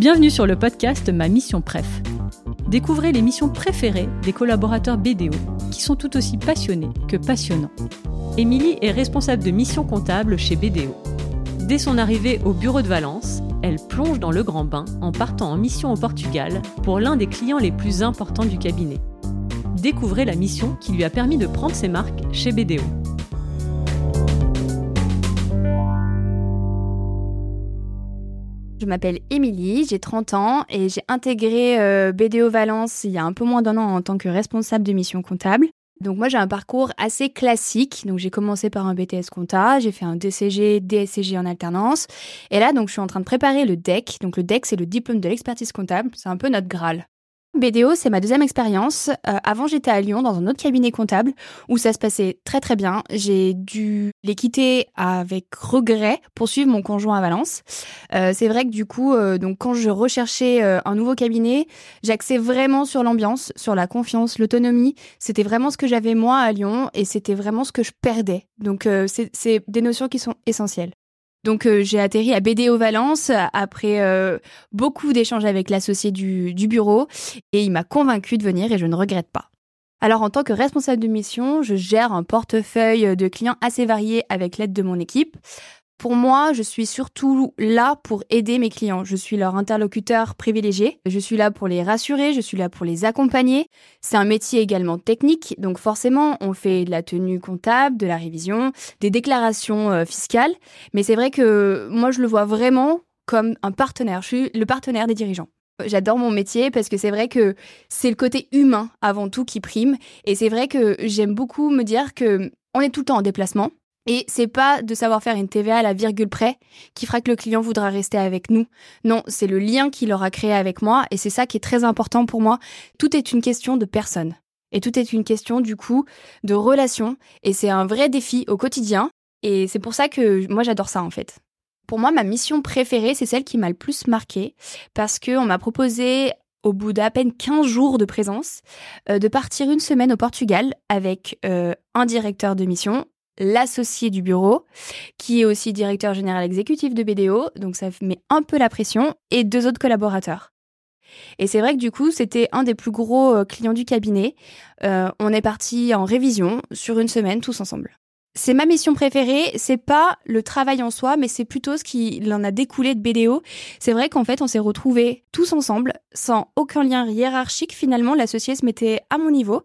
Bienvenue sur le podcast Ma Mission Préf. Découvrez les missions préférées des collaborateurs BDO qui sont tout aussi passionnés que passionnants. Émilie est responsable de mission comptable chez BDO. Dès son arrivée au bureau de Valence, elle plonge dans le grand bain en partant en mission au Portugal pour l'un des clients les plus importants du cabinet. Découvrez la mission qui lui a permis de prendre ses marques chez BDO. Je m'appelle Émilie, j'ai 30 ans et j'ai intégré euh, BDO Valence il y a un peu moins d'un an en tant que responsable de mission comptable. Donc moi j'ai un parcours assez classique. Donc j'ai commencé par un BTS compta, j'ai fait un DCG, DSCG en alternance. Et là donc je suis en train de préparer le DEC. Donc le DEC c'est le diplôme de l'expertise comptable, c'est un peu notre Graal. BDO, c'est ma deuxième expérience. Euh, avant, j'étais à Lyon dans un autre cabinet comptable où ça se passait très très bien. J'ai dû les quitter avec regret pour suivre mon conjoint à Valence. Euh, c'est vrai que du coup, euh, donc quand je recherchais un nouveau cabinet, j'axais vraiment sur l'ambiance, sur la confiance, l'autonomie. C'était vraiment ce que j'avais moi à Lyon et c'était vraiment ce que je perdais. Donc c'est des notions qui sont essentielles. Donc euh, j'ai atterri à BDO Valence après euh, beaucoup d'échanges avec l'associé du, du bureau et il m'a convaincu de venir et je ne regrette pas. Alors en tant que responsable de mission, je gère un portefeuille de clients assez variés avec l'aide de mon équipe. Pour moi, je suis surtout là pour aider mes clients. Je suis leur interlocuteur privilégié. Je suis là pour les rassurer, je suis là pour les accompagner. C'est un métier également technique, donc forcément, on fait de la tenue comptable, de la révision, des déclarations euh, fiscales. Mais c'est vrai que moi, je le vois vraiment comme un partenaire. Je suis le partenaire des dirigeants. J'adore mon métier parce que c'est vrai que c'est le côté humain avant tout qui prime. Et c'est vrai que j'aime beaucoup me dire que on est tout le temps en déplacement. Et c'est pas de savoir faire une TVA à la virgule près qui fera que le client voudra rester avec nous. Non, c'est le lien qu'il aura créé avec moi et c'est ça qui est très important pour moi. Tout est une question de personne. Et tout est une question du coup de relation et c'est un vrai défi au quotidien et c'est pour ça que moi j'adore ça en fait. Pour moi, ma mission préférée, c'est celle qui m'a le plus marqué parce qu'on m'a proposé au bout d'à peine 15 jours de présence, euh, de partir une semaine au Portugal avec euh, un directeur de mission, l'associé du bureau, qui est aussi directeur général exécutif de BDO, donc ça met un peu la pression, et deux autres collaborateurs. Et c'est vrai que du coup, c'était un des plus gros euh, clients du cabinet. Euh, on est parti en révision sur une semaine tous ensemble c'est ma mission préférée. C'est pas le travail en soi, mais c'est plutôt ce qui en a découlé de BDO. C'est vrai qu'en fait, on s'est retrouvés tous ensemble, sans aucun lien hiérarchique. Finalement, l'associé se mettait à mon niveau.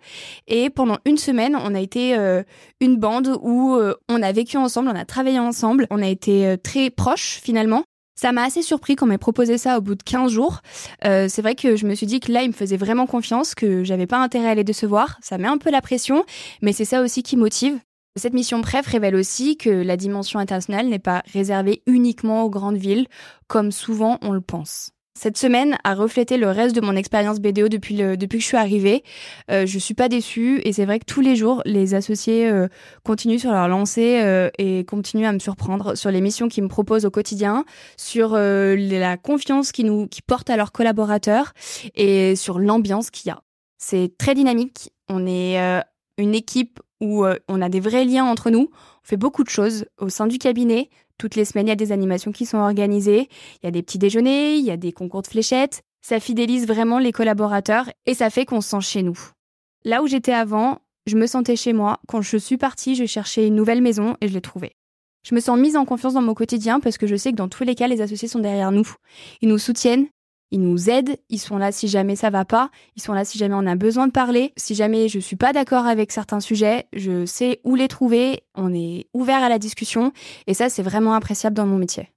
Et pendant une semaine, on a été euh, une bande où euh, on a vécu ensemble, on a travaillé ensemble, on a été euh, très proches finalement. Ça m'a assez surpris quand m'a proposé ça au bout de 15 jours. c'est vrai que je me suis dit que là, il me faisait vraiment confiance, que j'avais pas intérêt à les décevoir. Ça met un peu la pression, mais c'est ça aussi qui motive. Cette mission PREF révèle aussi que la dimension internationale n'est pas réservée uniquement aux grandes villes, comme souvent on le pense. Cette semaine a reflété le reste de mon expérience BDO depuis, depuis que je suis arrivée. Euh, je suis pas déçue et c'est vrai que tous les jours, les associés euh, continuent sur leur lancée euh, et continuent à me surprendre sur les missions qu'ils me proposent au quotidien, sur euh, la confiance qu'ils nous portent à leurs collaborateurs et sur l'ambiance qu'il y a. C'est très dynamique. On est une équipe où euh, on a des vrais liens entre nous. On fait beaucoup de choses au sein du cabinet. Toutes les semaines, il y a des animations qui sont organisées. Il y a des petits déjeuners, il y a des concours de fléchettes. Ça fidélise vraiment les collaborateurs et ça fait qu'on se sent chez nous. Là où j'étais avant, je me sentais chez moi. Quand je suis partie, je cherchais une nouvelle maison et je l'ai trouvée. Je me sens mise en confiance dans mon quotidien parce que je sais que dans tous les cas, les associés sont derrière nous. Ils nous soutiennent, ils nous aident, ils sont là si jamais ça va pas, ils sont là si jamais on a besoin de parler, si jamais je suis pas d'accord avec certains sujets, je sais où les trouver, on est ouvert à la discussion et ça c'est vraiment appréciable dans mon métier.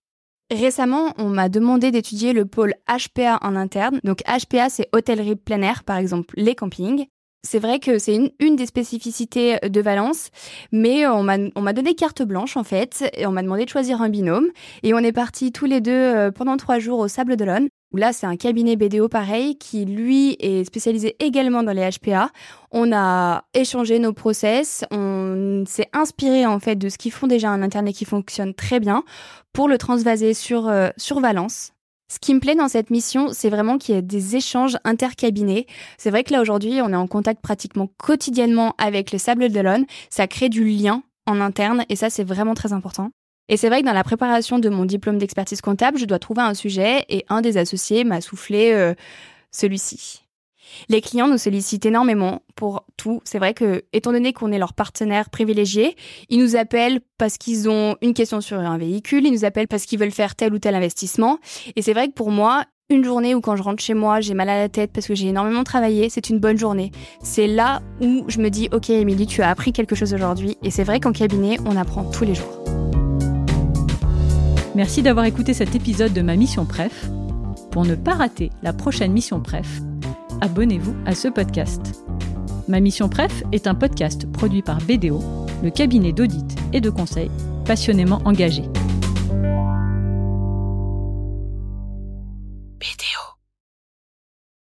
Récemment, on m'a demandé d'étudier le pôle HPA en interne. Donc HPA, c'est hôtellerie plein air, par exemple les campings. C'est vrai que c'est une, des spécificités de Valence, mais on m'a donné carte blanche en fait, et on m'a demandé de choisir un binôme, et on est partis tous les deux euh, pendant trois jours au Sable d'Olonne, là c'est un cabinet BDO pareil, qui lui est spécialisé également dans les HPA. On a échangé nos process, on s'est inspiré en fait de ce qu'ils font déjà en interne et qui fonctionne très bien, pour le transvaser sur, euh, sur Valence. Ce qui me plaît dans cette mission, c'est vraiment qu'il y ait des échanges intercabinets. C'est vrai que là aujourd'hui, on est en contact pratiquement quotidiennement avec le Sable d'Olonne. Ça crée du lien en interne et ça, c'est vraiment très important. Et c'est vrai que dans la préparation de mon diplôme d'expertise comptable, je dois trouver un sujet et un des associés m'a soufflé euh, celui-ci. Les clients nous sollicitent énormément pour tout. C'est vrai que, étant donné qu'on est leur partenaire privilégié, ils nous appellent parce qu'ils ont une question sur un véhicule, ils nous appellent parce qu'ils veulent faire tel ou tel investissement. Et c'est vrai que pour moi, une journée où quand je rentre chez moi, j'ai mal à la tête parce que j'ai énormément travaillé, c'est une bonne journée. C'est là où je me dis, ok Émilie, tu as appris quelque chose aujourd'hui. Et c'est vrai qu'en cabinet, on apprend tous les jours. Merci d'avoir écouté cet épisode de ma mission Pref. Pour ne pas rater la prochaine mission Pref, abonnez-vous à ce podcast. Ma mission Pref est un podcast produit par BDO, le cabinet d'audit et de conseil passionnément engagé.